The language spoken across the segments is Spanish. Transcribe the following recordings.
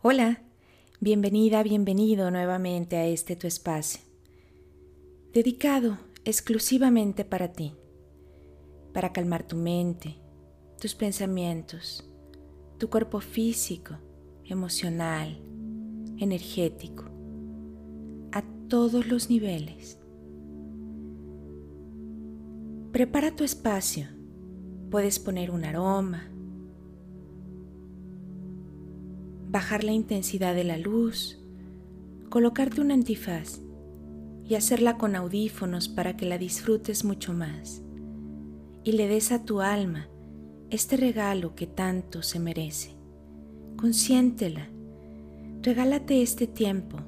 Hola, bienvenida, bienvenido nuevamente a este tu espacio, dedicado exclusivamente para ti, para calmar tu mente, tus pensamientos, tu cuerpo físico, emocional, energético, a todos los niveles. Prepara tu espacio, puedes poner un aroma, bajar la intensidad de la luz, colocarte un antifaz y hacerla con audífonos para que la disfrutes mucho más y le des a tu alma este regalo que tanto se merece. Consiéntela, regálate este tiempo.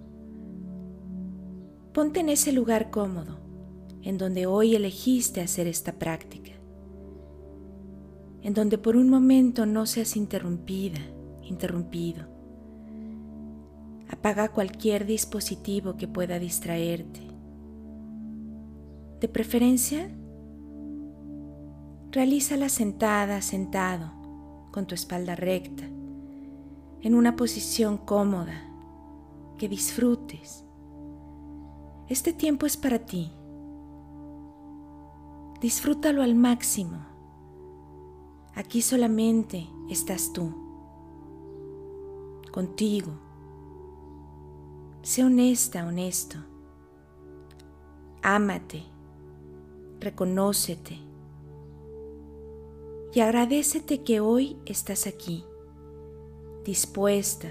Ponte en ese lugar cómodo en donde hoy elegiste hacer esta práctica, en donde por un momento no seas interrumpida interrumpido. Apaga cualquier dispositivo que pueda distraerte. De preferencia, realízala sentada, sentado, con tu espalda recta, en una posición cómoda, que disfrutes. Este tiempo es para ti. Disfrútalo al máximo. Aquí solamente estás tú contigo. Sé honesta, honesto. Ámate, reconócete. Y agradecete que hoy estás aquí, dispuesta,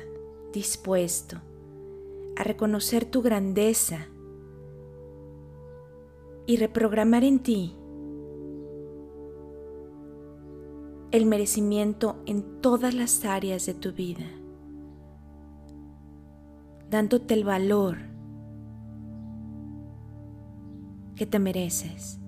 dispuesto a reconocer tu grandeza y reprogramar en ti el merecimiento en todas las áreas de tu vida dándote el valor que te mereces.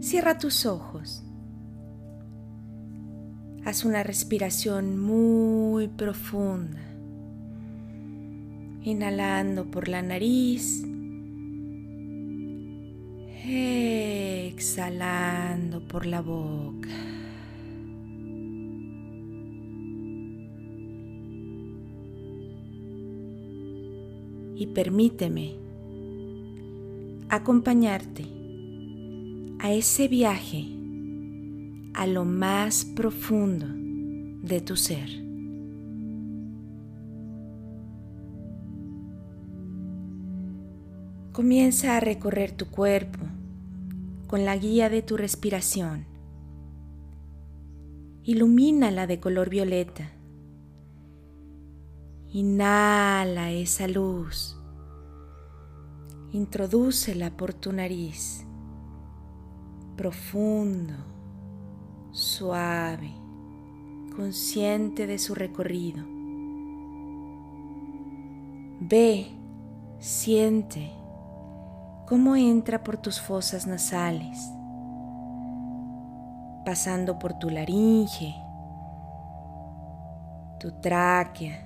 Cierra tus ojos. Haz una respiración muy profunda. Inhalando por la nariz exhalando por la boca. Y permíteme acompañarte a ese viaje a lo más profundo de tu ser. Comienza a recorrer tu cuerpo con la guía de tu respiración. Ilumínala de color violeta. Inhala esa luz. Introdúcela por tu nariz. Profundo, suave, consciente de su recorrido. Ve, siente cómo entra por tus fosas nasales, pasando por tu laringe, tu tráquea,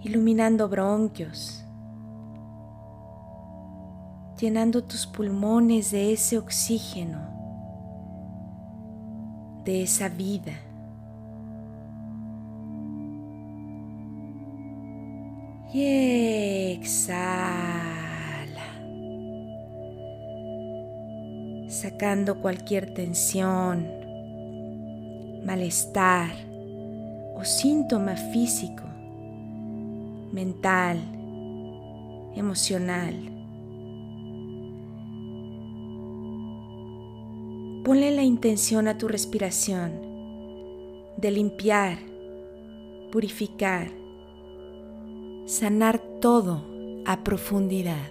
iluminando bronquios, llenando tus pulmones de ese oxígeno, de esa vida. Y exhala. Sacando cualquier tensión, malestar o síntoma físico, mental, emocional. Ponle la intención a tu respiración de limpiar, purificar, sanar todo a profundidad.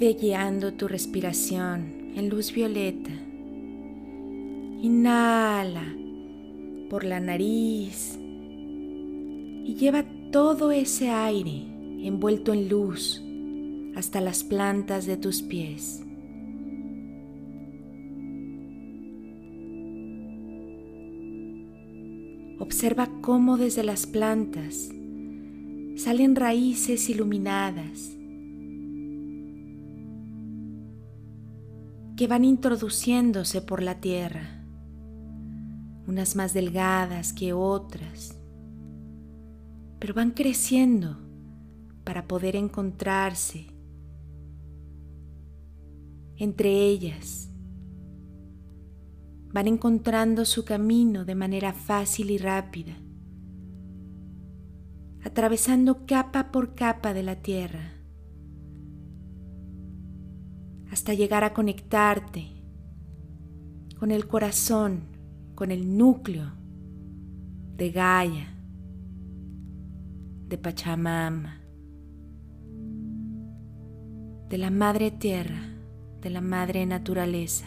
Ve guiando tu respiración en luz violeta. Inhala por la nariz y lleva todo ese aire envuelto en luz hasta las plantas de tus pies. Observa cómo desde las plantas salen raíces iluminadas que van introduciéndose por la tierra, unas más delgadas que otras, pero van creciendo para poder encontrarse entre ellas. Van encontrando su camino de manera fácil y rápida, atravesando capa por capa de la tierra hasta llegar a conectarte con el corazón, con el núcleo de Gaia, de Pachamama, de la Madre Tierra, de la Madre Naturaleza,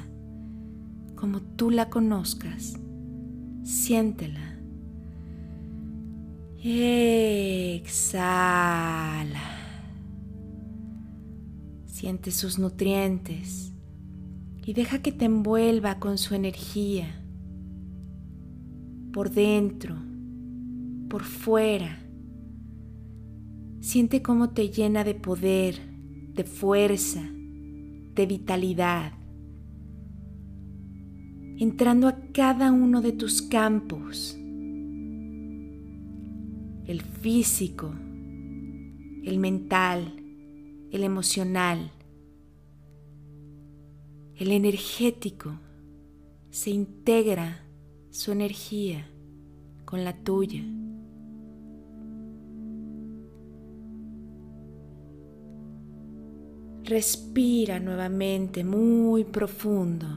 como tú la conozcas, siéntela. Exhala. Siente sus nutrientes y deja que te envuelva con su energía por dentro, por fuera. Siente cómo te llena de poder, de fuerza, de vitalidad, entrando a cada uno de tus campos, el físico, el mental, el emocional, el energético, se integra su energía con la tuya. Respira nuevamente muy profundo.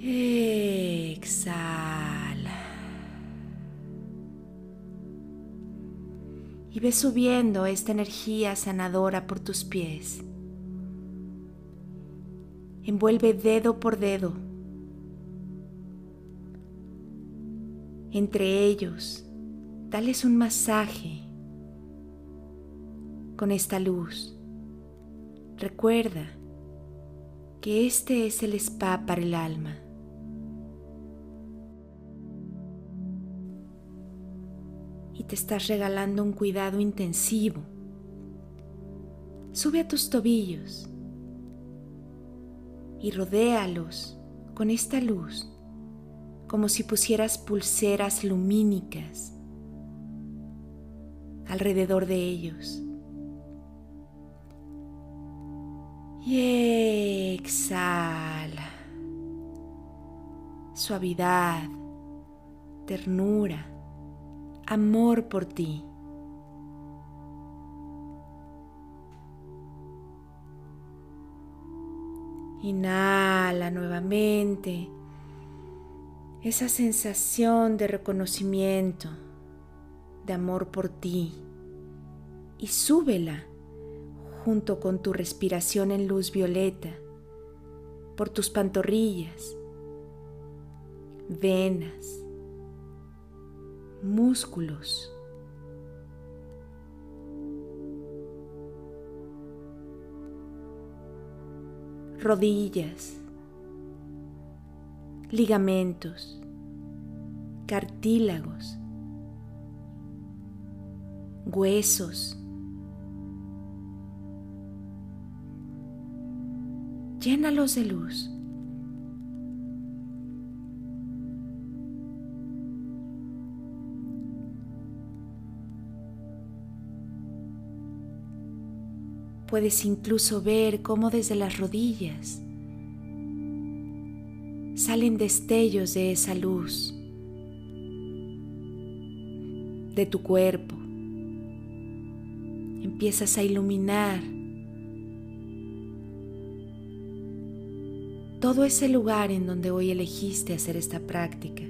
Exhala. y ve subiendo esta energía sanadora por tus pies. Envuelve dedo por dedo. Entre ellos, dales un masaje con esta luz. Recuerda que este es el spa para el alma. te estás regalando un cuidado intensivo. Sube a tus tobillos y rodéalos con esta luz como si pusieras pulseras lumínicas alrededor de ellos. Exhala. Suavidad, ternura amor por ti. Inhala nuevamente esa sensación de reconocimiento, de amor por ti y súbela junto con tu respiración en luz violeta por tus pantorrillas, venas, músculos. rodillas, ligamentos, cartílagos, huesos. Llénalos de luz. Puedes incluso ver cómo desde las rodillas salen destellos de esa luz de tu cuerpo. Empiezas a iluminar todo ese lugar en donde hoy elegiste hacer esta práctica,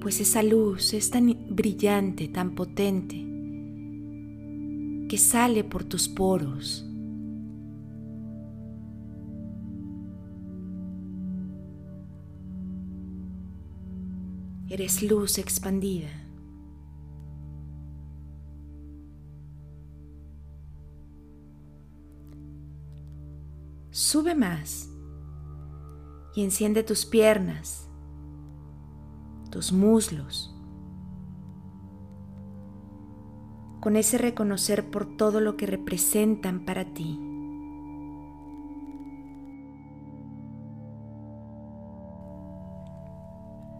pues esa luz es tan brillante, tan potente, que sale por tus poros. Eres luz expandida. Sube más y enciende tus piernas, tus muslos, con ese reconocer por todo lo que representan para ti.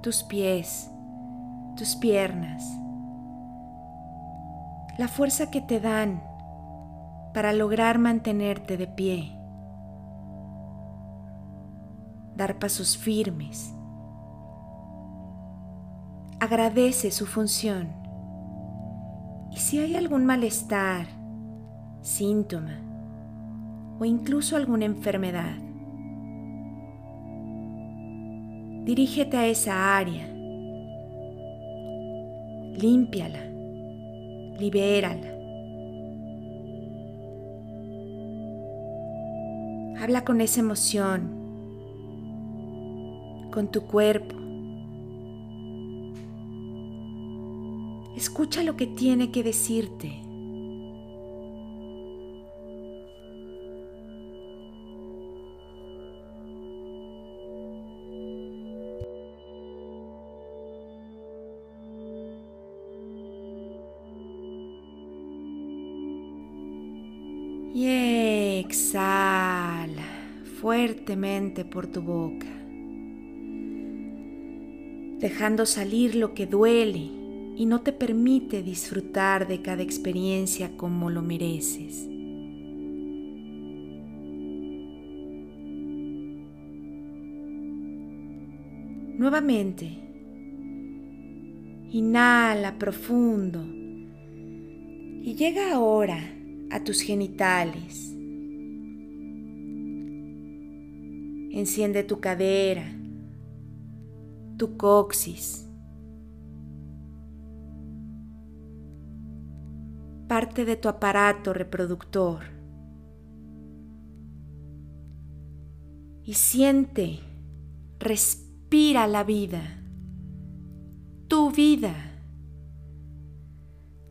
Tus pies, tus piernas, la fuerza que te dan para lograr mantenerte de pie dar pasos firmes. Agradece su función. Y si hay algún malestar, síntoma o incluso alguna enfermedad, dirígete a esa área. Límpiala, libérala. Habla con esa emoción con tu cuerpo. Escucha lo que tiene que decirte. Y exhala fuertemente por tu boca dejando salir lo que duele y no te permite disfrutar de cada experiencia como lo mereces. Nuevamente, inhala profundo y llega ahora a tus genitales. Enciende tu cadera tu coxis, parte de tu aparato reproductor. Y siente, respira la vida, tu vida,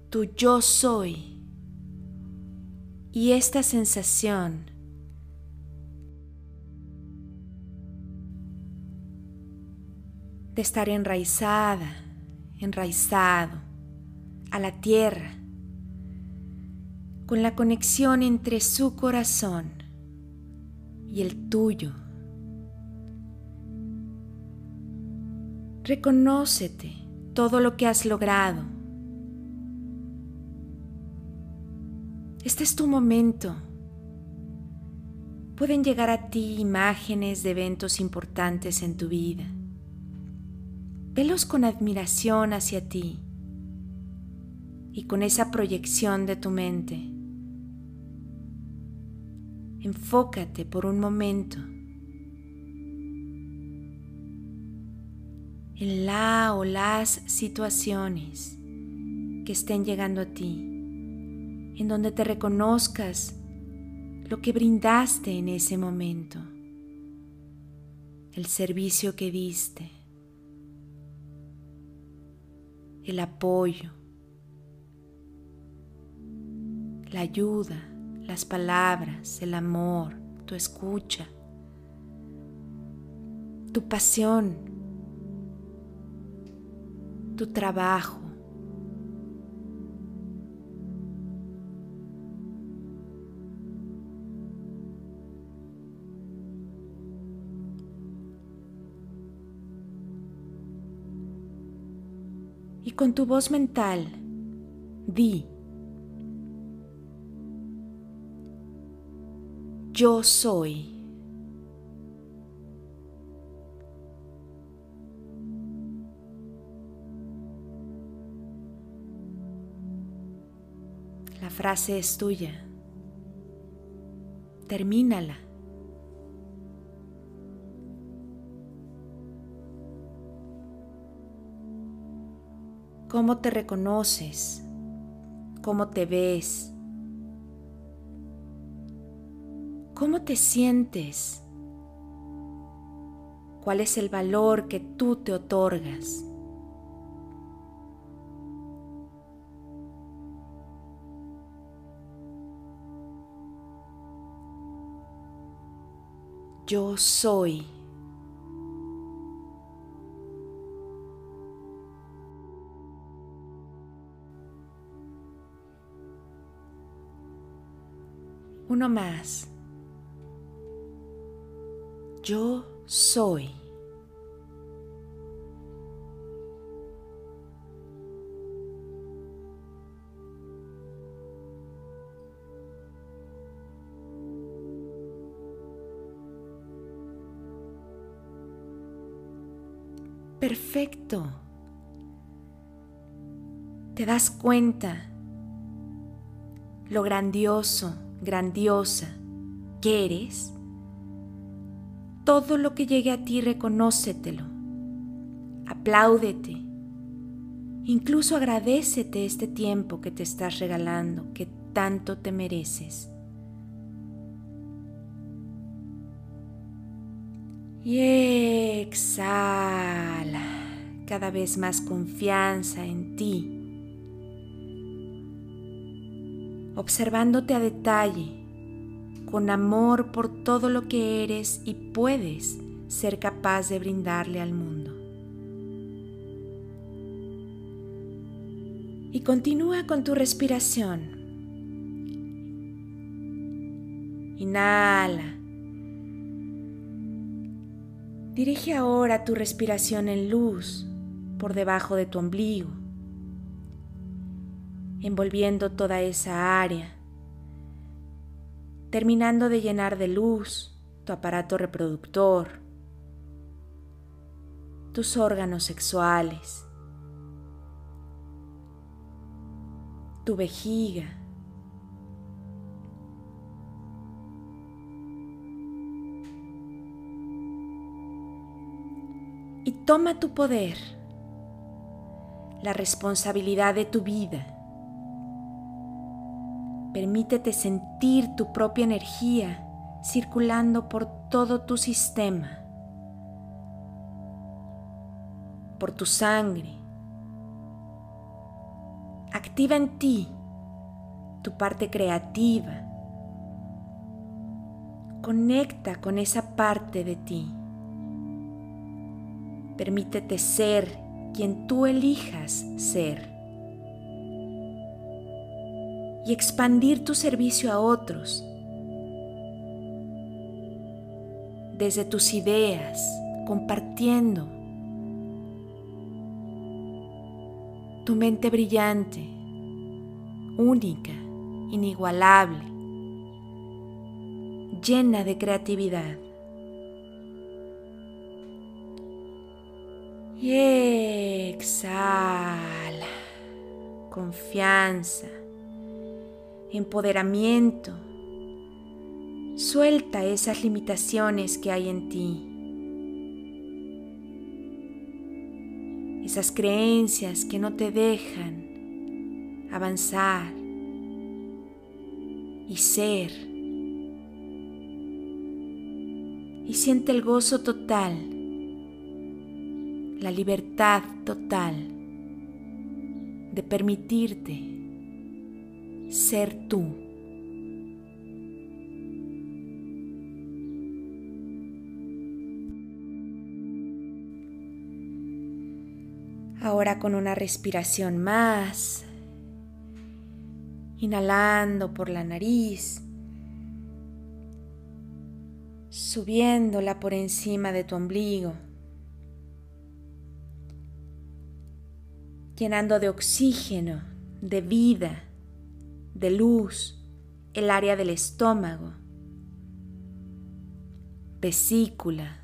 tu yo soy. Y esta sensación de estar enraizada, enraizado a la tierra, con la conexión entre su corazón y el tuyo. Reconócete todo lo que has logrado. Este es tu momento. Pueden llegar a ti imágenes de eventos importantes en tu vida velos con admiración hacia ti y con esa proyección de tu mente. Enfócate por un momento en la o las situaciones que estén llegando a ti, en donde te reconozcas lo que brindaste en ese momento, el servicio que diste el apoyo, la ayuda, las palabras, el amor, tu escucha, tu pasión, tu trabajo. Con tu voz mental di, yo soy. La frase es tuya. Termínala. Cómo te reconoces, cómo te ves, cómo te sientes, cuál es el valor que tú te otorgas. yo soy. Uno más. Yo soy. Perfecto. Te das cuenta lo grandioso grandiosa que eres, todo lo que llegue a ti reconócetelo, apláudete, incluso agradecete este tiempo que te estás regalando, que tanto te mereces. Y exhala cada vez más confianza en ti observándote a detalle, con amor por todo lo que eres y puedes ser capaz de brindarle al mundo. Y continúa con tu respiración. Inhala. Dirige ahora tu respiración en luz por debajo de tu ombligo envolviendo toda esa área, terminando de llenar de luz tu aparato reproductor, tus órganos sexuales, tu vejiga, y toma tu poder, la responsabilidad de tu vida Permítete sentir tu propia energía circulando por todo tu sistema, por tu sangre. Activa en ti tu parte creativa. Conecta con esa parte de ti. Permítete ser quien tú elijas ser y expandir tu servicio a otros. Desde tus ideas, compartiendo tu mente brillante, única, inigualable, llena de creatividad. Y exhala, confianza empoderamiento. Suelta esas limitaciones que hay en ti. Esas creencias que no te dejan avanzar y ser. Y siente el gozo total, la libertad total de permitirte ser tú. Ahora con una respiración más, inhalando por la nariz, subiéndola por encima de tu ombligo, llenando de oxígeno, de vida de luz, el área del estómago, vesícula,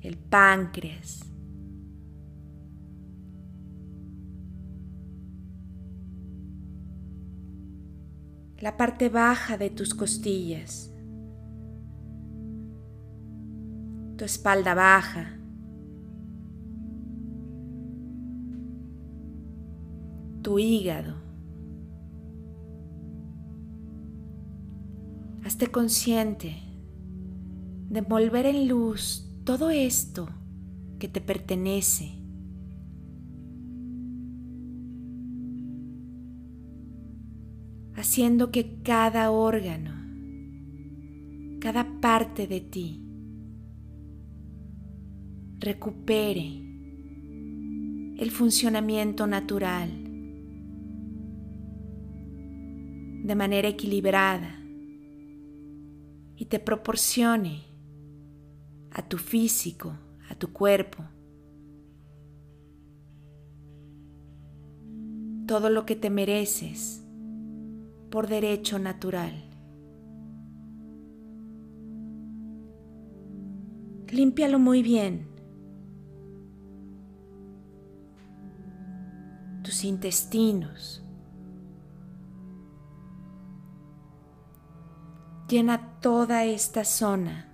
el páncreas, la parte baja de tus costillas, tu espalda baja, tu hígado. Hazte consciente de envolver en luz todo esto que te pertenece. haciendo que cada órgano, cada parte de ti recupere el funcionamiento natural de manera equilibrada y te proporcione a tu físico, a tu cuerpo, todo lo que te mereces por derecho natural. Límpialo muy bien. Tus intestinos. Llena toda esta zona.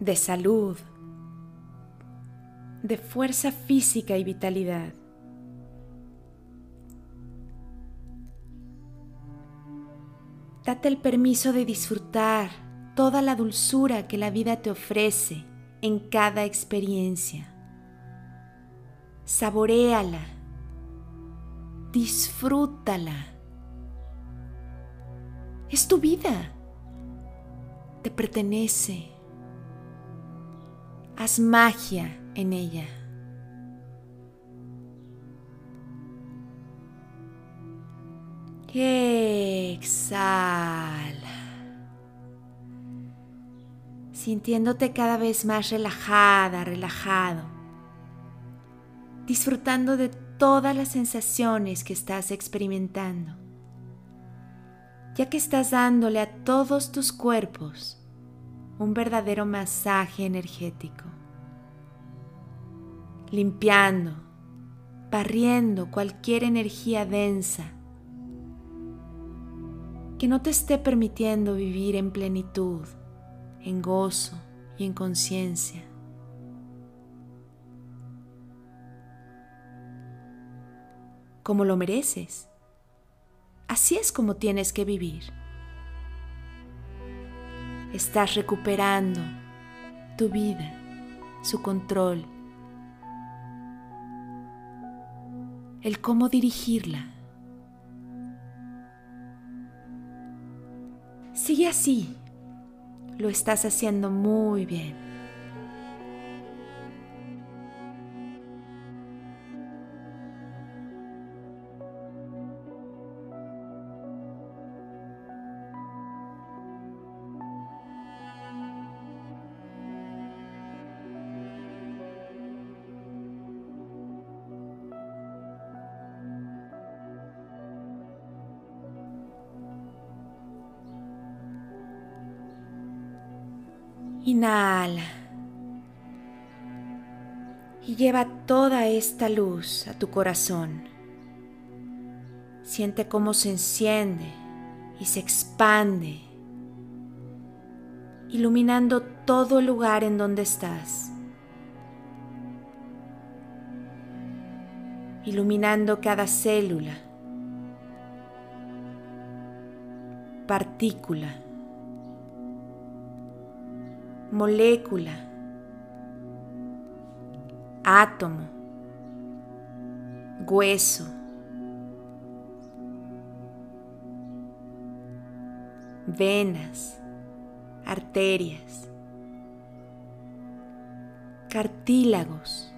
de salud, de fuerza física y vitalidad. Date el permiso de disfrutar toda la dulzura que la vida te ofrece en cada experiencia. Saboréala, disfrútala. Es tu vida, te pertenece. Haz magia en ella. Exhala. Sintiéndote cada vez más relajada, relajado. Disfrutando de todas las sensaciones que estás experimentando. Ya que estás dándole a todos tus cuerpos un verdadero masaje energético limpiando, barriendo cualquier energía densa que no te esté permitiendo vivir en plenitud, en gozo y en conciencia. Como lo mereces. Así es como tienes que vivir. Estás recuperando tu vida, su control el cómo dirigirla. Sigue así, lo estás haciendo muy bien. Y lleva toda esta luz a tu corazón. Siente cómo se enciende y se expande, iluminando todo el lugar en donde estás. Iluminando cada célula, partícula molécula, átomo, hueso, venas, arterias, cartílagos,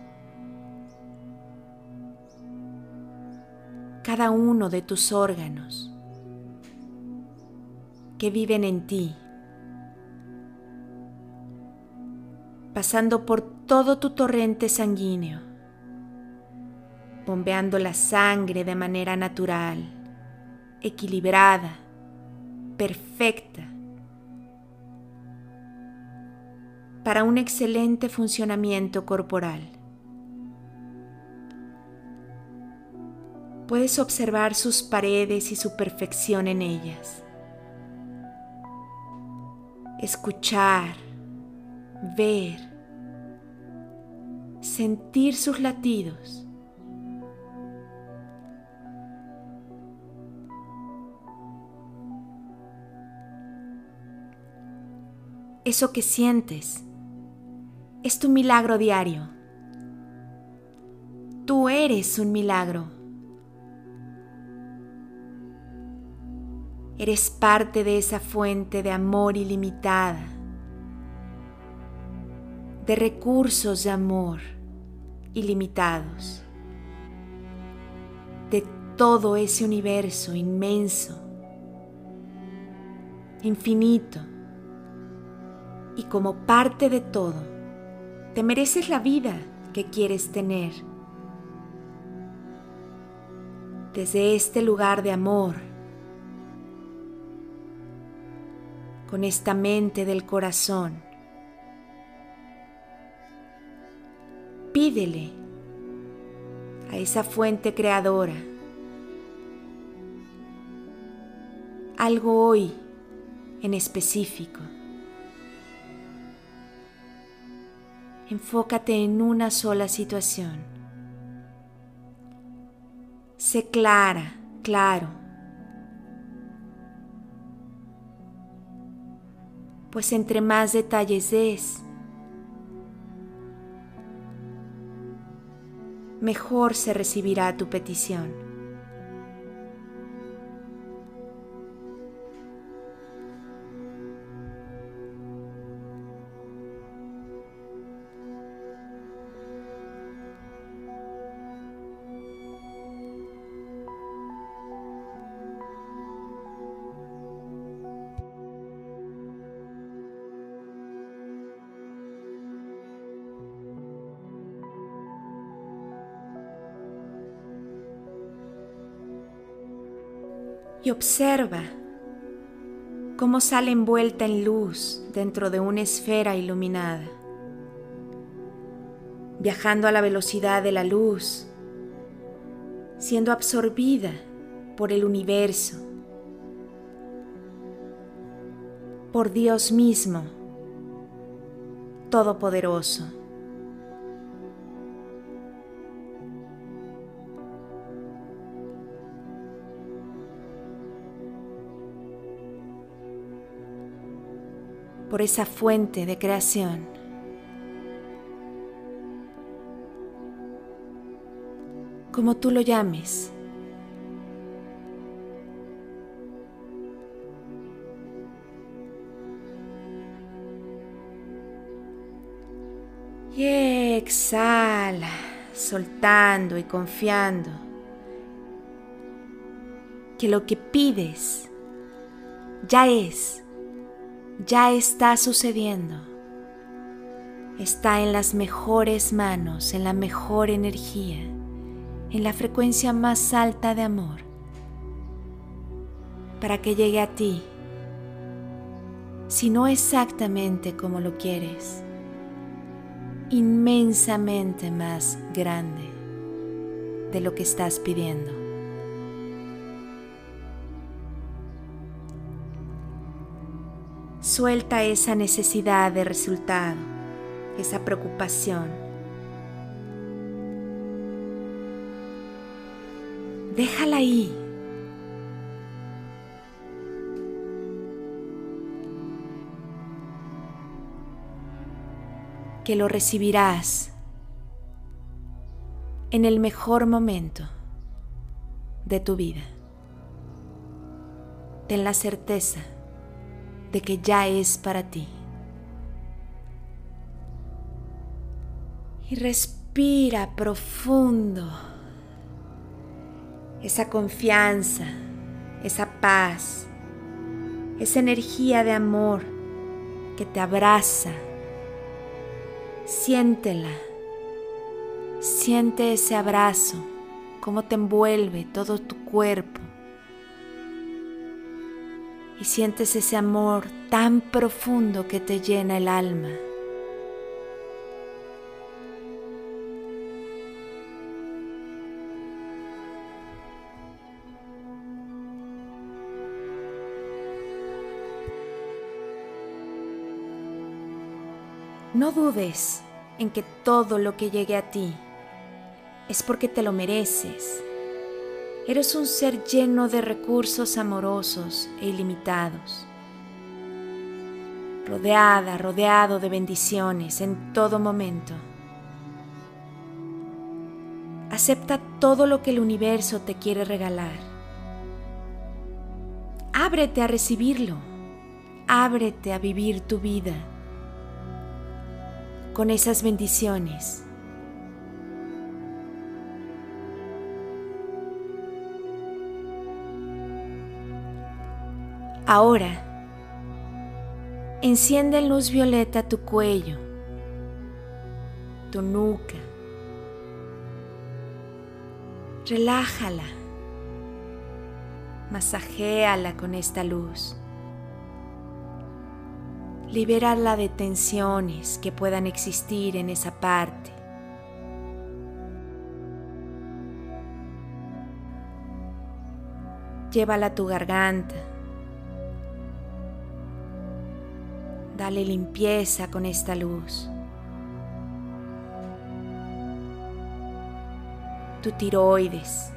cada uno de tus órganos que viven en ti. Pasando por todo tu torrente sanguíneo, bombeando la sangre de manera natural, equilibrada, perfecta, para un excelente funcionamiento corporal. Puedes observar sus paredes y su perfección en ellas. Escuchar, ver, sentir sus latidos. Eso que sientes es tu milagro diario. Tú eres un milagro. Eres parte de esa fuente de amor ilimitada, de recursos de amor ilimitados, de todo ese universo inmenso, infinito. Y como parte de todo, te mereces la vida que quieres tener. Desde este lugar de amor, con esta mente del corazón, pídele a esa fuente creadora algo hoy en específico. Enfócate en una sola situación. Sé clara, claro. Pues entre más detalles des, mejor se recibirá tu petición. Observa cómo sale envuelta en luz dentro de una esfera iluminada, viajando a la velocidad de la luz, siendo absorbida por el universo, por Dios mismo, Todopoderoso. Por esa fuente de creación. Como tú lo llames. Y exhala, soltando y confiando que lo que pides ya es ya está sucediendo. Está en las mejores manos, en la mejor energía, en la frecuencia más alta de amor, para que llegue a ti, si no exactamente como lo quieres, inmensamente más grande de lo que estás pidiendo. Suelta esa necesidad de resultado, esa preocupación. Déjala ahí. Que lo recibirás en el mejor momento de tu vida. Ten la certeza de que ya es para ti. Y respira profundo esa confianza, esa paz, esa energía de amor que te abraza. Siéntela, siente ese abrazo, cómo te envuelve todo tu cuerpo y sientes ese amor tan profundo que te llena el alma. No dudes en que todo lo que llegue a ti es porque te lo mereces Eres un ser lleno de recursos amorosos e ilimitados, rodeada, rodeado de bendiciones en todo momento. Acepta todo lo que el universo te quiere regalar. Ábrete a recibirlo. Ábrete a vivir tu vida con esas bendiciones. Ahora, enciende en luz violeta tu cuello, tu nuca. Relájala. Masajéala con esta luz. Libérala de tensiones que puedan existir en esa parte. Llévala a tu garganta. Dale limpieza con esta luz. Tu tiroides.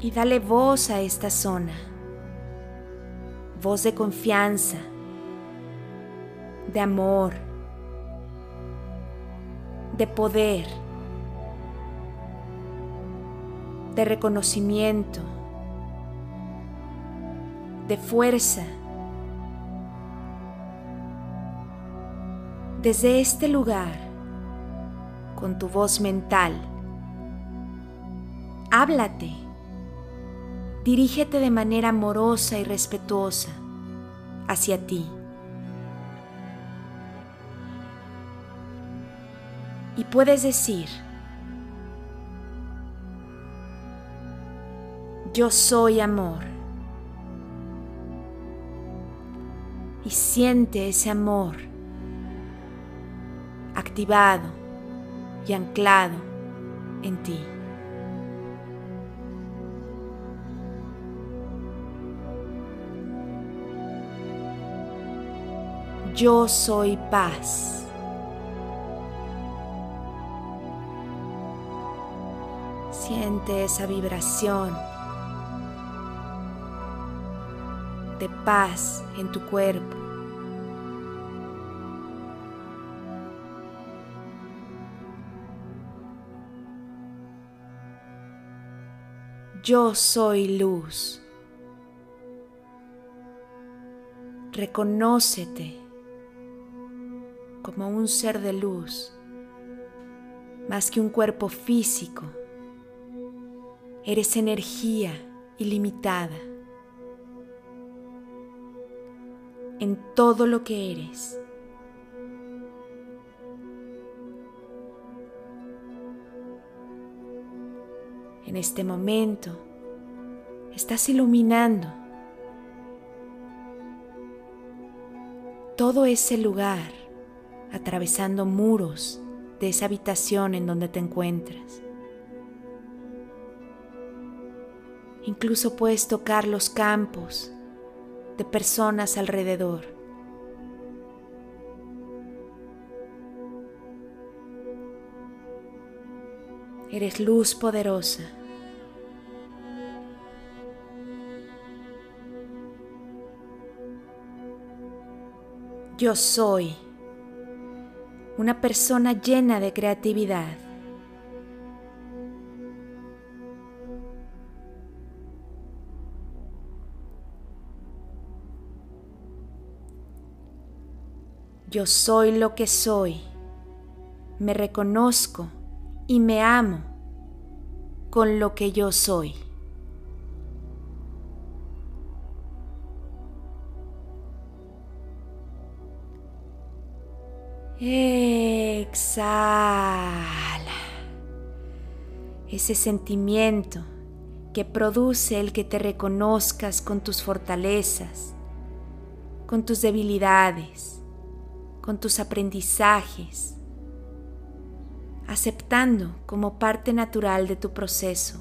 Y dale voz a esta zona. Voz de confianza, de amor, de poder, de reconocimiento de fuerza. Desde este lugar, con tu voz mental, háblate, dirígete de manera amorosa y respetuosa hacia ti. Y puedes decir, yo soy amor. Y siente ese amor activado y anclado en ti. Yo soy paz. Siente esa vibración de paz en tu cuerpo. Yo soy luz. Reconócete como un ser de luz, más que un cuerpo físico. Eres energía ilimitada. En todo lo que eres. En este momento estás iluminando todo ese lugar, atravesando muros de esa habitación en donde te encuentras. Incluso puedes tocar los campos de personas alrededor. Eres luz poderosa. Yo soy una persona llena de creatividad. Yo soy lo que soy. Me reconozco y me amo con lo que yo soy. Exhala ese sentimiento que produce el que te reconozcas con tus fortalezas, con tus debilidades con tus aprendizajes, aceptando como parte natural de tu proceso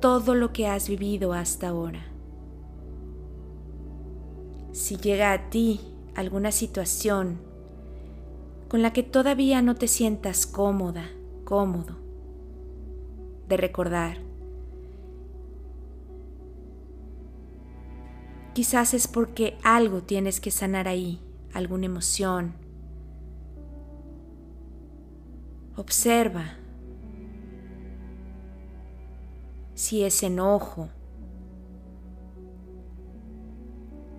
todo lo que has vivido hasta ahora. Si llega a ti alguna situación con la que todavía no te sientas cómoda, cómodo, de recordar, quizás es porque algo tienes que sanar ahí alguna emoción, Observa si es enojo,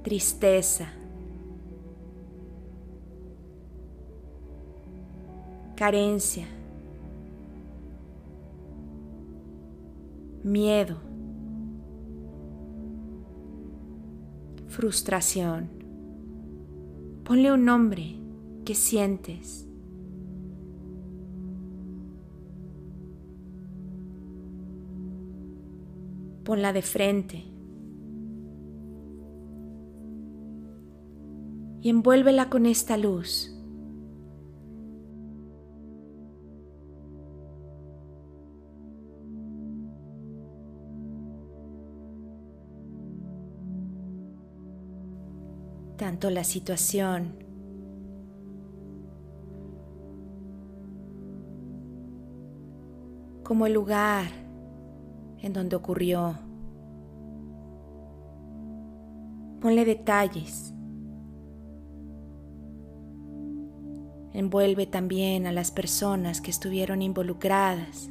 tristeza, carencia, miedo, frustración. Ponle un nombre que sientes. Ponla de frente. Y envuélvela con esta luz. La situación como el lugar en donde ocurrió. Ponle detalles. Envuelve también a las personas que estuvieron involucradas.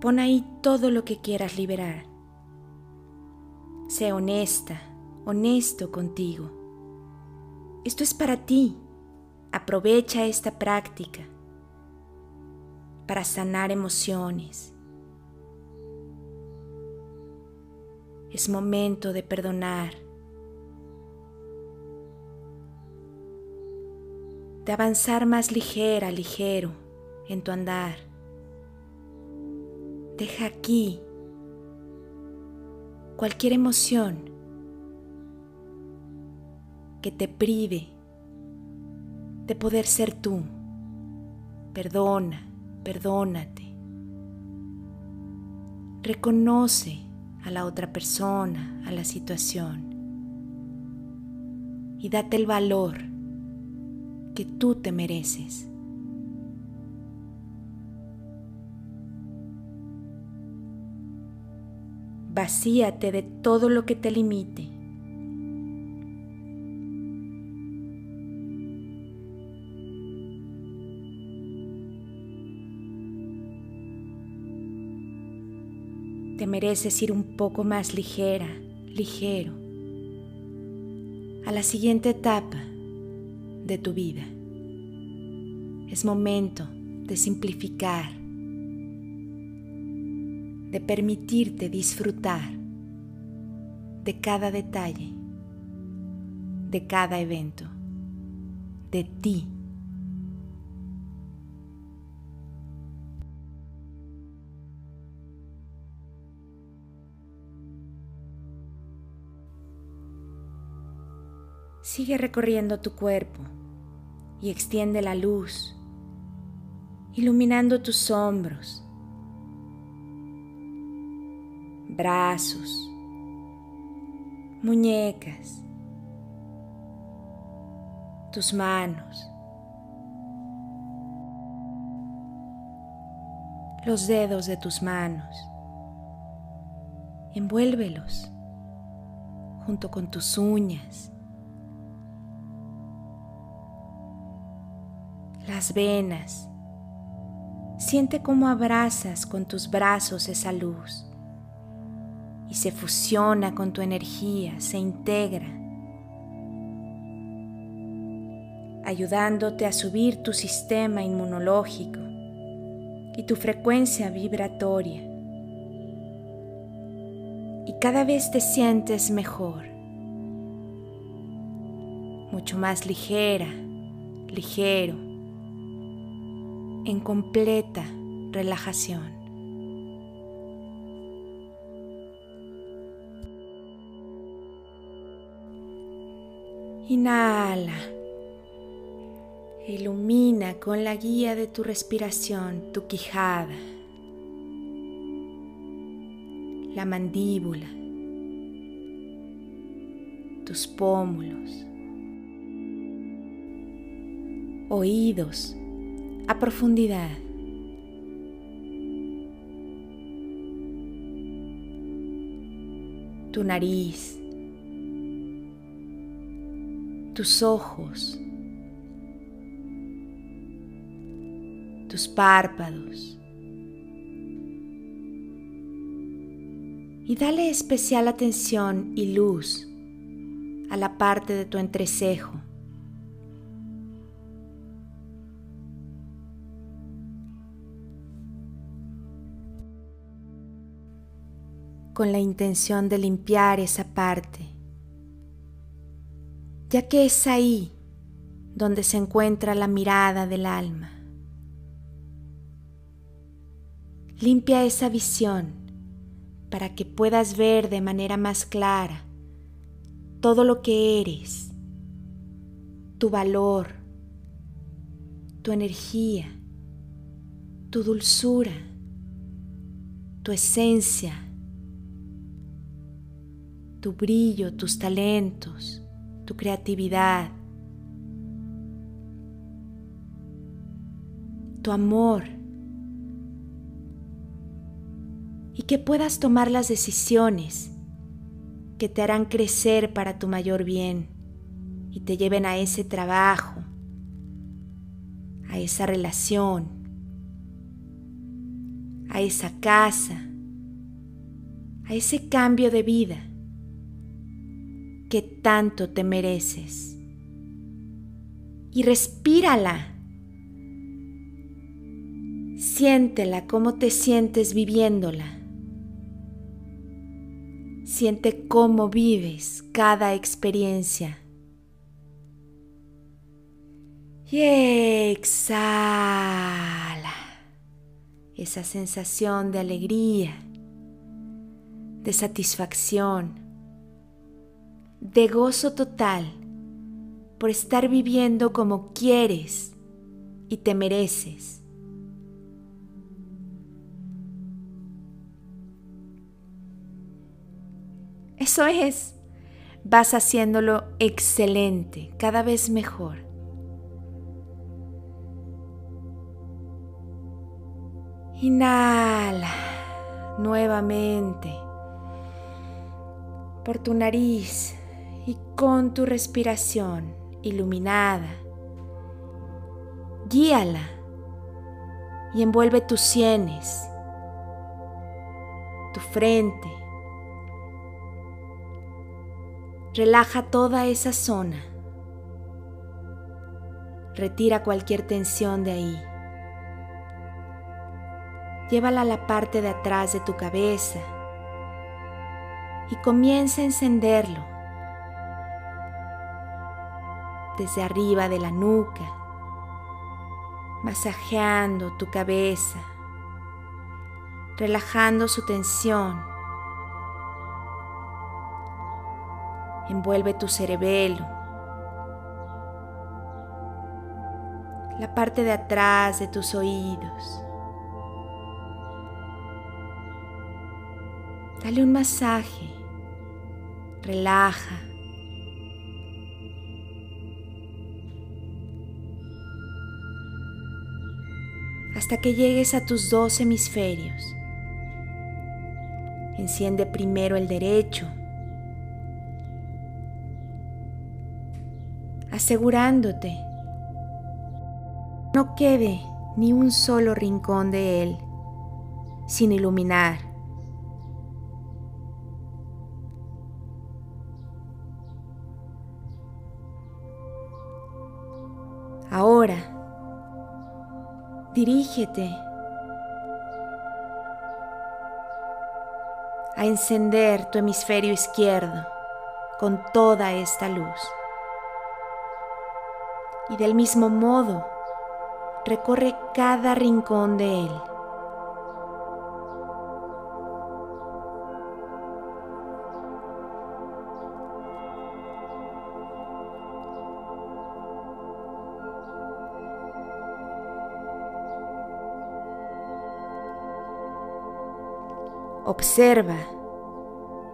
Pon ahí todo lo que quieras liberar. Sé honesta, honesto contigo. Esto es para ti. Aprovecha esta práctica para sanar emociones. Es momento de perdonar, de avanzar más ligera, ligero en tu andar. Deja aquí cualquier emoción que te prive de poder ser tú. Perdona, perdónate. Reconoce a la otra persona, a la situación. Y date el valor que tú te mereces. Vacíate de todo lo que te limite. Te mereces ir un poco más ligera, ligero, a la siguiente etapa de tu vida. Es momento de simplificar de permitirte disfrutar de cada detalle, de cada evento, de ti. Sigue recorriendo tu cuerpo y extiende la luz, iluminando tus hombros, brazos, muñecas, tus manos, los dedos de tus manos. Envuélvelos junto con tus uñas, las venas. Siente cómo abrazas con tus brazos esa luz y se fusiona con tu energía, se integra, ayudándote a subir tu sistema inmunológico y tu frecuencia vibratoria. Y cada vez te sientes mejor, mucho más ligera, ligero, en completa relajación. Inhala. Ilumina con la guía de tu respiración tu quijada, la mandíbula, tus pómulos, oídos a profundidad. tu nariz, tus ojos, tus párpados. Y dale especial atención y luz a la parte de tu entrecejo. con la intención de limpiar esa parte, ya que es ahí donde se encuentra la mirada del alma. Limpia esa visión para que puedas ver de manera más clara todo lo que eres, tu valor, tu energía, tu dulzura, tu esencia tu brillo, tus talentos, tu creatividad, tu amor y que puedas tomar las decisiones que te harán crecer para tu mayor bien y te lleven a ese trabajo, a esa relación, a esa casa, a ese cambio de vida que tanto te mereces. Y respírala. Siéntela cómo te sientes viviéndola. Siente cómo vives cada experiencia. Y exhala esa sensación de alegría, de satisfacción de gozo total por estar viviendo como quieres y te mereces. Eso es, vas haciéndolo excelente, cada vez mejor. Inhala nuevamente por tu nariz y con tu respiración iluminada, guíala y envuelve tus sienes, tu frente. Relaja toda esa zona. Retira cualquier tensión de ahí. Llévala a la parte de atrás de tu cabeza y comienza a encenderlo desde arriba de la nuca, masajeando tu cabeza, relajando su tensión. Envuelve tu cerebelo, la parte de atrás de tus oídos. Dale un masaje, relaja. Hasta que llegues a tus dos hemisferios. Enciende primero el derecho, asegurándote no quede ni un solo rincón de él sin iluminar. Ahora, dirígete a encender tu hemisferio izquierdo con toda esta luz. Y del mismo modo, recorre cada rincón de él. Observa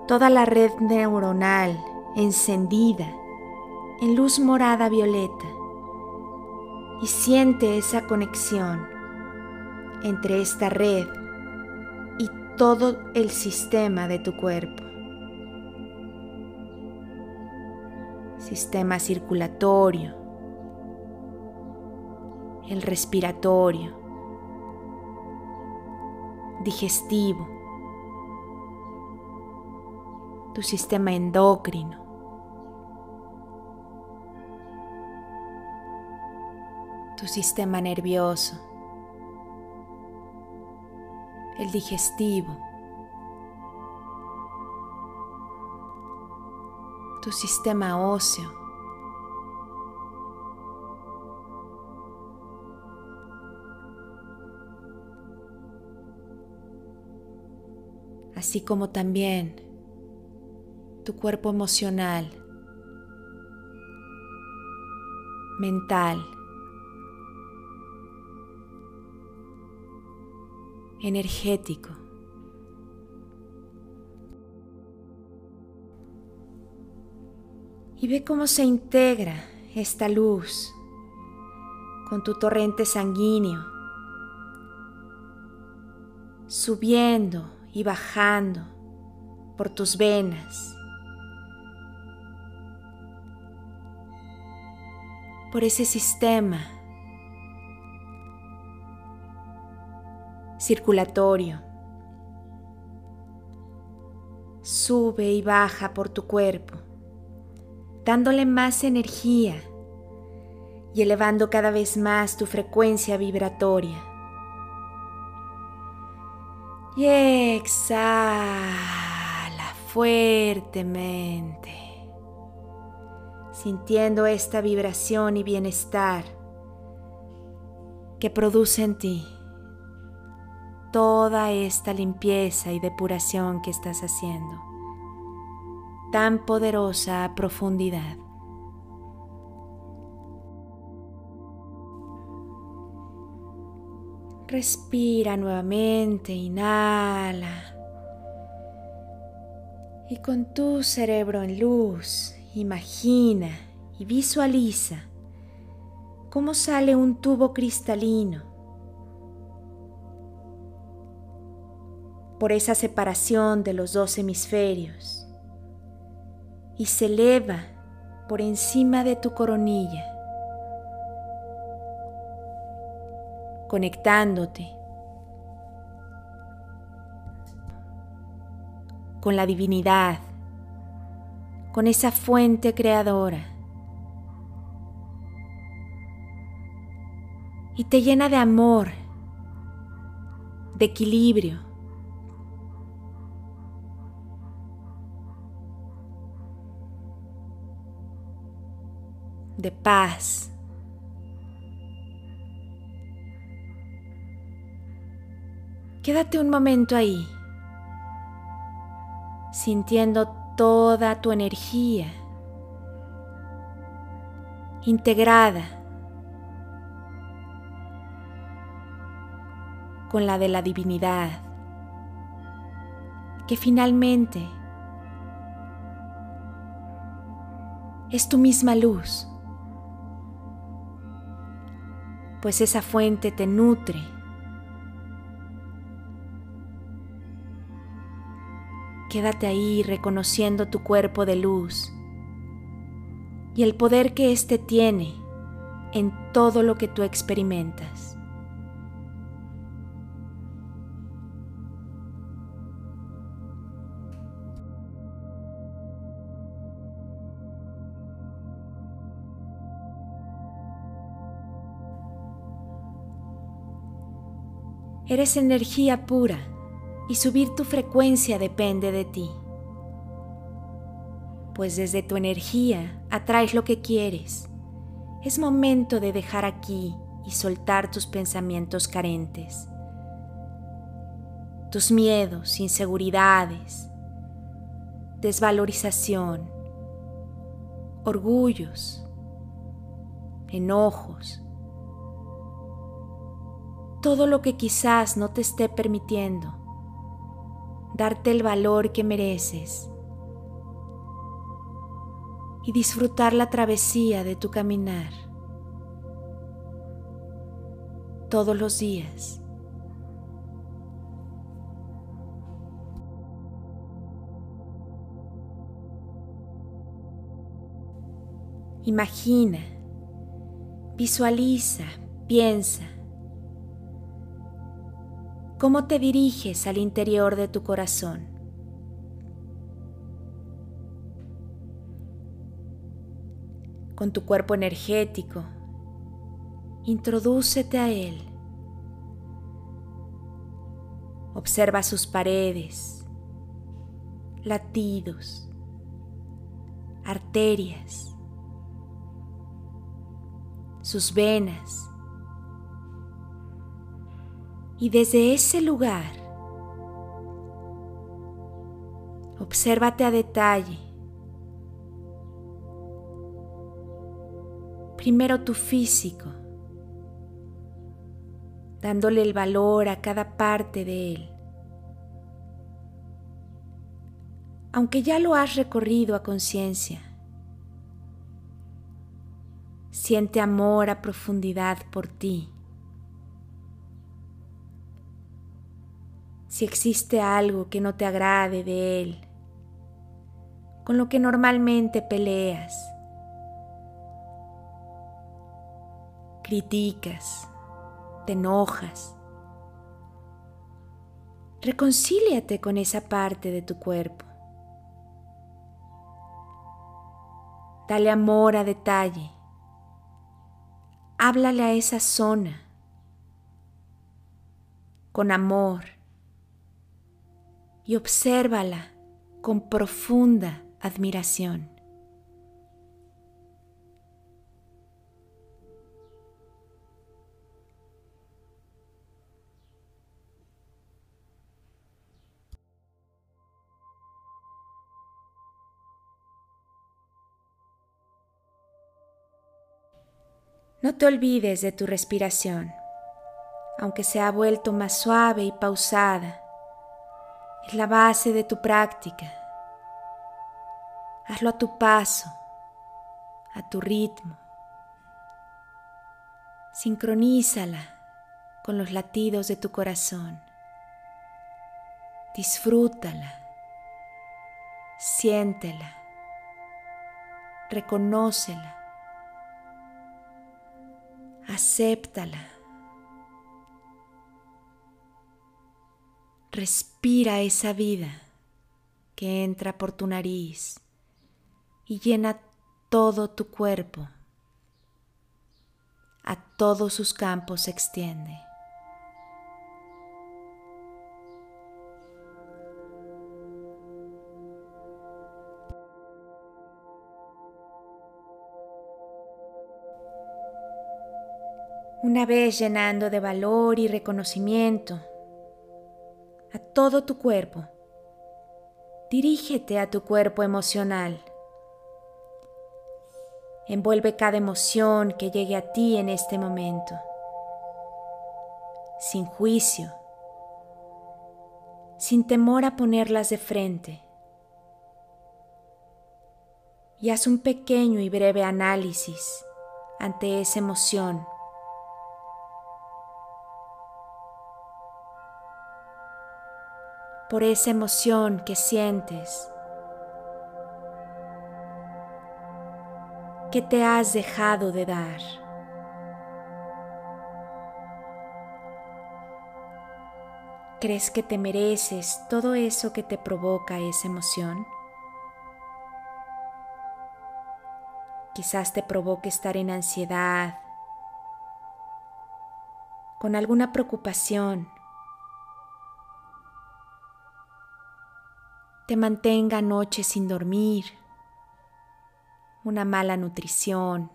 toda la red neuronal encendida en luz morada violeta y siente esa conexión entre esta red y todo el sistema de tu cuerpo. sistema circulatorio, el respiratorio, digestivo, tu sistema endocrino. tu sistema nervioso, el digestivo, tu sistema óseo. así como también tu cuerpo emocional, mental, energético. Y ve cómo se integra esta luz con tu torrente sanguíneo, subiendo y bajando por tus venas, por ese sistema circulatorio. Sube y baja por tu cuerpo, dándole más energía y elevando cada vez más tu frecuencia vibratoria. Y exhala fuertemente, sintiendo esta vibración y bienestar que produce en ti toda esta limpieza y depuración que estás haciendo, tan poderosa a profundidad. Respira nuevamente, inhala. Y con tu cerebro en luz, imagina y visualiza cómo sale un tubo cristalino por esa separación de los dos hemisferios y se eleva por encima de tu coronilla, conectándote con la divinidad, con esa fuente creadora. Y te llena de amor, de equilibrio, de paz. Quédate un momento ahí, sintiendo toda tu energía integrada con la de la divinidad, que finalmente es tu misma luz. pues esa fuente te nutre. Quédate ahí reconociendo tu cuerpo de luz y el poder que éste tiene en todo lo que tú experimentas. Eres energía pura y subir tu frecuencia depende de ti. Pues desde tu energía atraes lo que quieres. Es momento de dejar aquí y soltar tus pensamientos carentes, tus miedos, inseguridades, desvalorización, orgullos, enojos todo lo que quizás no te esté permitiendo darte el valor que mereces y disfrutar la travesía de tu caminar todos los días. Imagina, visualiza, piensa. ¿Cómo te diriges al interior de tu corazón? Con tu cuerpo energético, introdúcete a él. Observa sus paredes, latidos, arterias, sus venas. Y desde ese lugar, obsérvate a detalle. Primero tu físico, dándole el valor a cada parte de él. Aunque ya lo has recorrido a conciencia, Siente amor a profundidad por ti. Si existe algo que no te agrade de él, con lo que normalmente peleas, criticas, te enojas, reconcíliate con esa parte de tu cuerpo. Dale amor a detalle. Háblale a esa zona con amor y obsérvala con profunda admiración. No te olvides de tu respiración, aunque se ha vuelto más suave y pausada. Es la base de tu práctica. Hazlo a tu paso, a tu ritmo. Sincronízala con los latidos de tu corazón. Disfrútala, siéntela, reconócela acéptala. Respira esa vida que entra por tu nariz y llena todo tu cuerpo. A todos sus campos se extiende. Una vez llenando de valor y reconocimiento todo tu cuerpo, dirígete a tu cuerpo emocional. Envuelve cada emoción que llegue a ti en este momento, sin juicio, sin temor a ponerlas de frente. Y haz un pequeño y breve análisis ante esa emoción por esa emoción que sientes, que te has dejado de dar. ¿Crees que te mereces todo eso que te provoca esa emoción? Quizás te provoque estar en ansiedad, con alguna preocupación te mantenga noches sin dormir, una mala nutrición,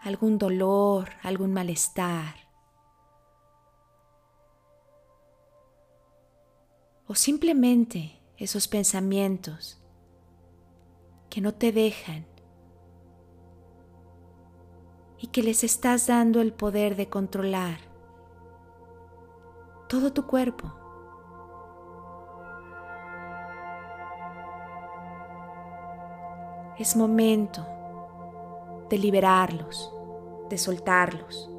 algún dolor, algún malestar. O simplemente esos pensamientos que no te dejan y que les estás dando el poder de controlar todo tu cuerpo. Es momento de liberarlos, de soltarlos.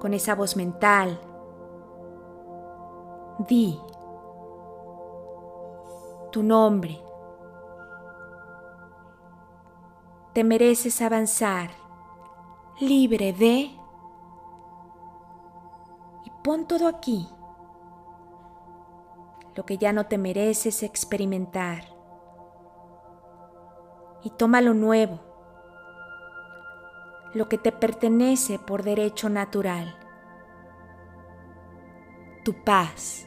Con esa voz mental, di tu nombre te mereces avanzar, libre de... Y pon todo aquí, lo que ya no te mereces experimentar. Y toma lo nuevo, lo que te pertenece por derecho natural, tu paz.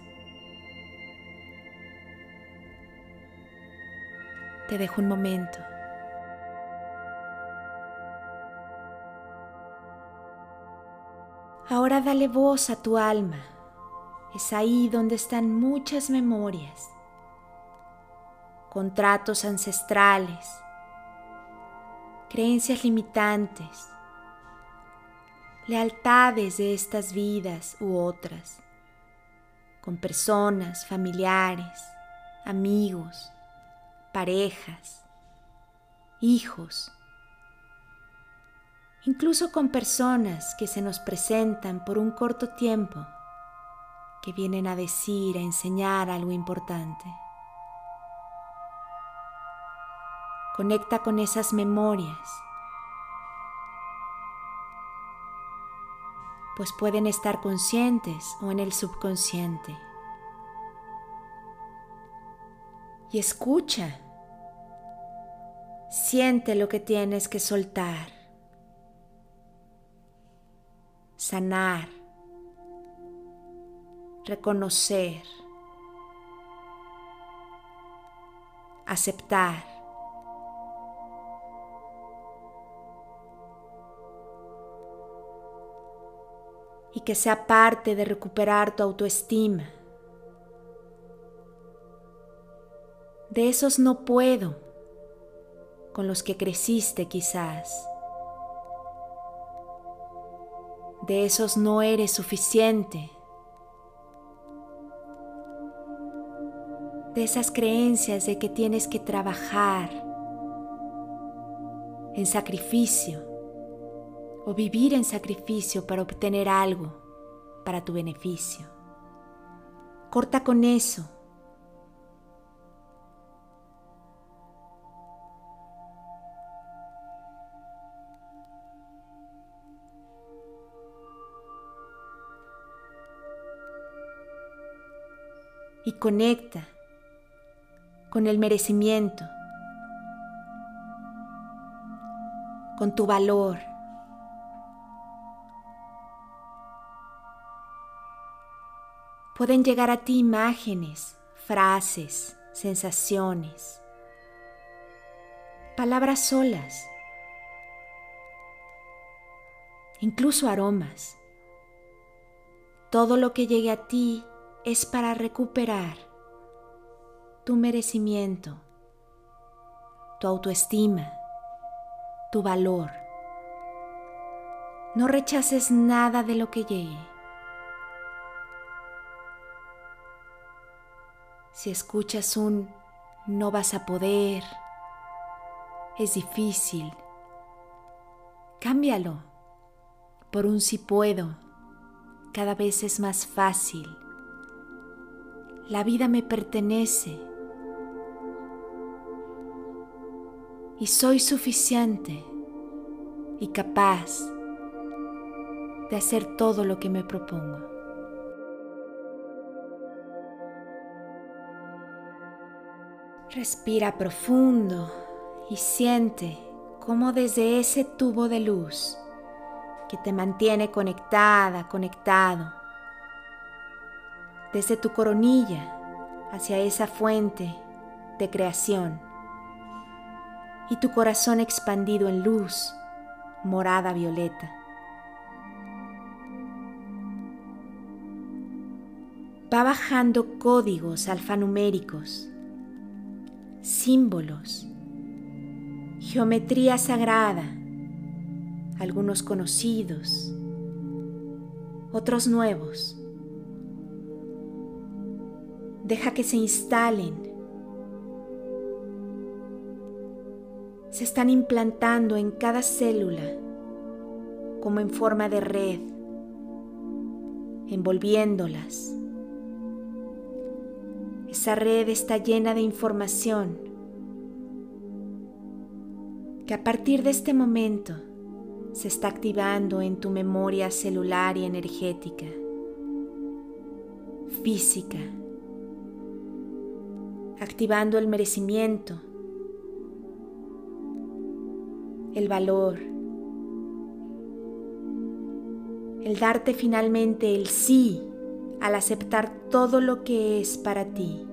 Te dejo un momento. Ahora dale voz a tu alma. Es ahí donde están muchas memorias, contratos ancestrales, creencias limitantes, lealtades de estas vidas u otras, con personas, familiares, amigos, parejas, hijos, incluso con personas que se nos presentan por un corto tiempo, que vienen a decir, a enseñar algo importante. Conecta con esas memorias, pues pueden estar conscientes o en el subconsciente. y escucha. Siente lo que tienes que soltar, sanar, reconocer, aceptar. Y que sea parte de recuperar tu autoestima. de esos no puedo con los que creciste quizás. De esos no eres suficiente. De esas creencias de que tienes que trabajar en sacrificio o vivir en sacrificio para obtener algo para tu beneficio. Corta con eso y conecta con el merecimiento, con tu valor. Pueden llegar a ti imágenes, frases, sensaciones, palabras solas, incluso aromas. Todo lo que llegue a ti es para recuperar tu merecimiento, tu autoestima, tu valor. No rechaces nada de lo que llegue. Si escuchas un no vas a poder, es difícil, cámbialo por un si puedo, cada vez es más fácil. La vida me pertenece. Y soy suficiente y capaz de hacer todo lo que me propongo. Respira profundo y siente cómo desde ese tubo de luz que te mantiene conectada, conectado, desde tu coronilla hacia esa fuente de creación y tu corazón expandido en luz, morada violeta. Va bajando códigos alfanuméricos, símbolos, geometría sagrada, algunos conocidos, otros nuevos Deja que se instalen. Se están implantando en cada célula como en forma de red, envolviéndolas. Esa red está llena de información. Que a partir de este momento se está activando en tu memoria celular y energética, física, activando el merecimiento, el valor, el darte finalmente el sí al aceptar todo lo que es para ti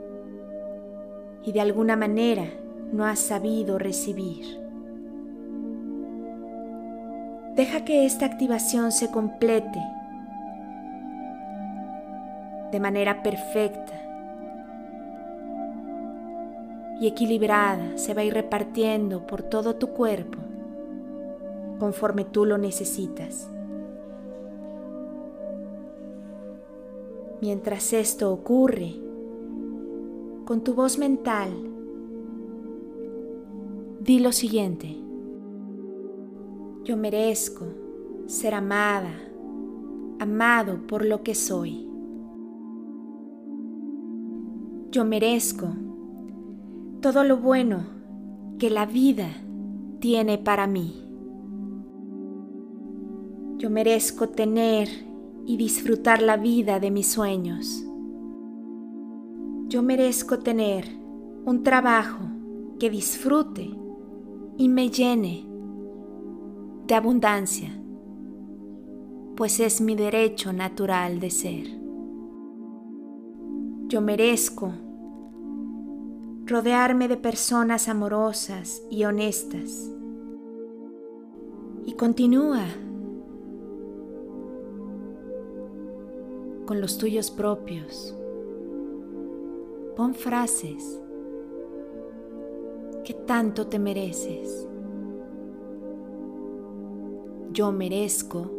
y de alguna manera no has sabido recibir. Deja que esta activación se complete de manera perfecta y equilibrada. Se va a ir repartiendo por todo tu cuerpo conforme tú lo necesitas. Mientras esto ocurre, con tu voz mental, di lo siguiente. Yo merezco ser amada, amado por lo que soy. Yo merezco todo lo bueno que la vida tiene para mí. Yo merezco tener y disfrutar la vida de mis sueños. Yo merezco tener un trabajo que disfrute y me llene de abundancia, pues es mi derecho natural de ser. Yo merezco rodearme de personas amorosas y honestas. Y continúa con los tuyos propios. Pon frases que tanto te mereces yo merezco,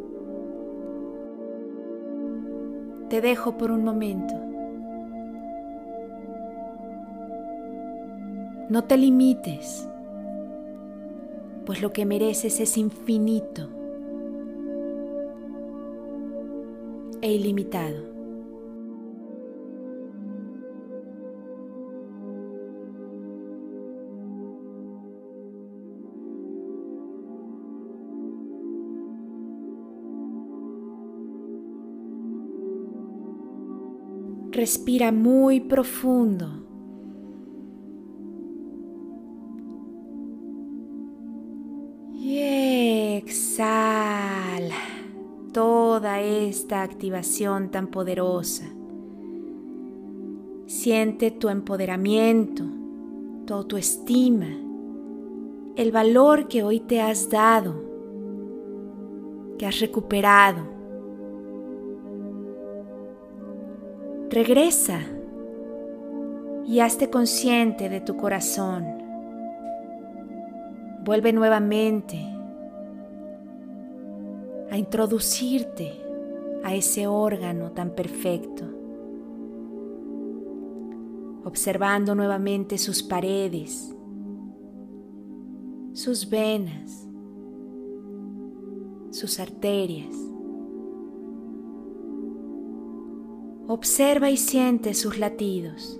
te dejo por un momento. No te limites, pues lo que mereces es infinito e ilimitado. Respira muy profundo. Esta activación tan poderosa. Siente tu empoderamiento, tu autoestima, el valor que hoy te has dado, que has recuperado Regresa y hazte consciente de tu corazón. Vuelve nuevamente a introducirte a ese órgano tan perfecto, observando nuevamente sus paredes, sus venas, sus arterias. Observa y siente sus latidos.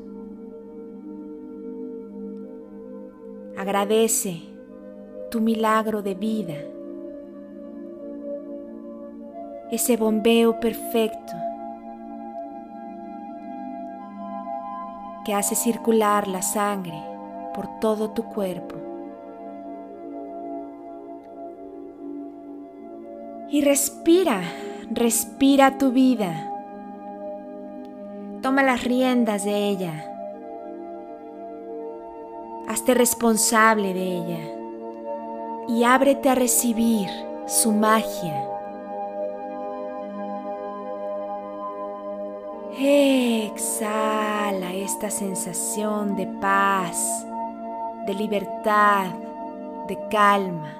Agradece tu milagro de vida, ese bombeo perfecto que hace circular la sangre por todo tu cuerpo. Y respira, respira tu vida. Toma las riendas de ella. Hazte responsable de ella y ábrete a recibir su magia. Exhala esta sensación de paz, de libertad, de calma.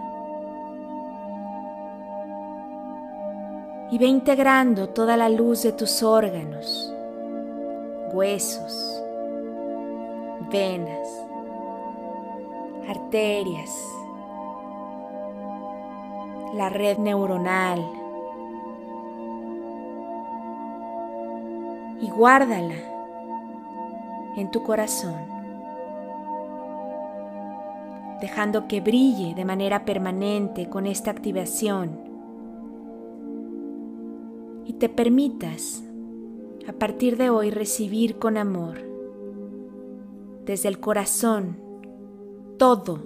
Y ve integrando toda la luz de tus órganos huesos, venas, arterias, la red neuronal y guárdala en tu corazón. dejando que brille de manera permanente con esta activación y te permitas a partir de hoy recibir con amor desde el corazón todo,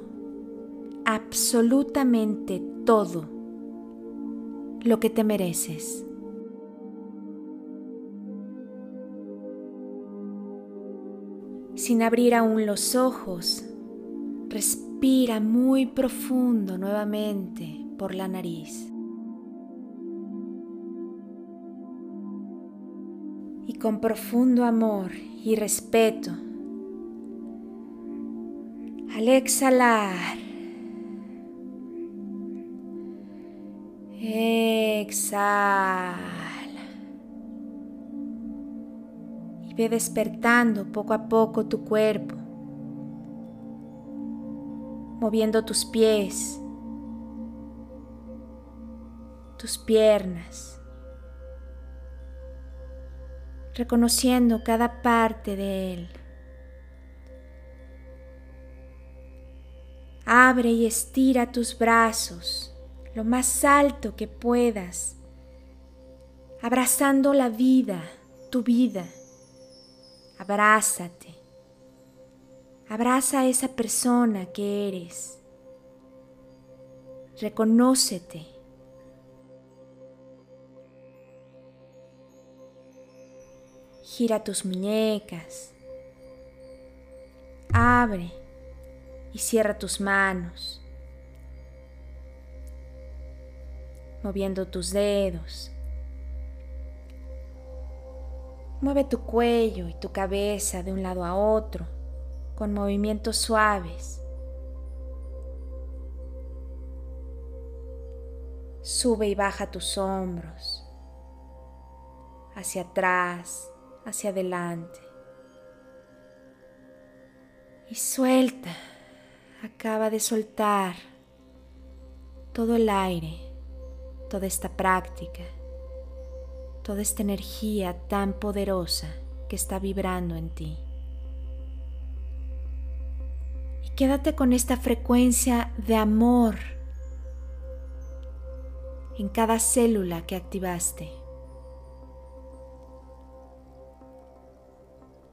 absolutamente todo lo que te mereces. Sin abrir aún los ojos, respira muy profundo nuevamente por la nariz. Y con profundo amor y respeto, al exhalar, exhala. Ve despertando poco a poco tu cuerpo, moviendo tus pies, tus piernas, reconociendo cada parte de él. Abre y estira tus brazos lo más alto que puedas, abrazando la vida, tu vida. Abrázate. Abraza a esa persona que eres. Reconócete. Gira tus muñecas. Abre y cierra tus manos. Moviendo tus dedos Mueve tu cuello y tu cabeza de un lado a otro con movimientos suaves. Sube y baja tus hombros, hacia atrás, hacia adelante. Y suelta, acaba de soltar todo el aire, toda esta práctica toda esta energía tan poderosa que está vibrando en ti. Y quédate con esta frecuencia de amor en cada célula que activaste.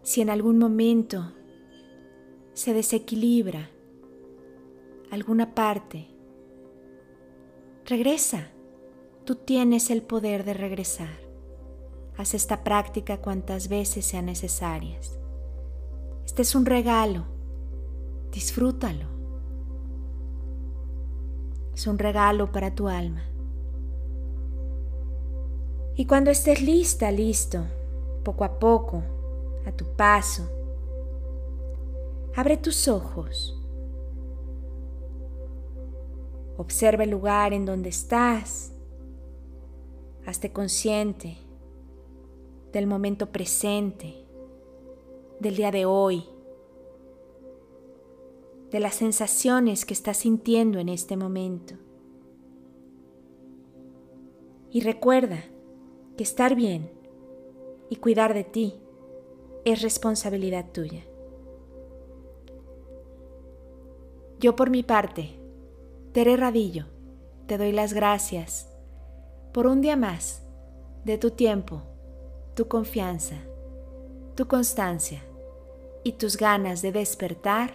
Si en algún momento se desequilibra alguna parte, regresa. Tú tienes el poder de regresar. Haz esta práctica cuantas veces sean necesarias. Este es un regalo. Disfrútalo. Es un regalo para tu alma. Y cuando estés lista, listo, poco a poco, a tu paso, abre tus ojos. Observa el lugar en donde estás. Hazte consciente del momento presente, del día de hoy, de las sensaciones que estás sintiendo en este momento. Y recuerda que estar bien y cuidar de ti es responsabilidad tuya. Yo por mi parte, Tere Radillo, te doy las gracias por un día más de tu tiempo tu confianza, tu constancia y tus ganas de despertar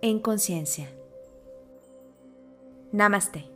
en conciencia. Namaste.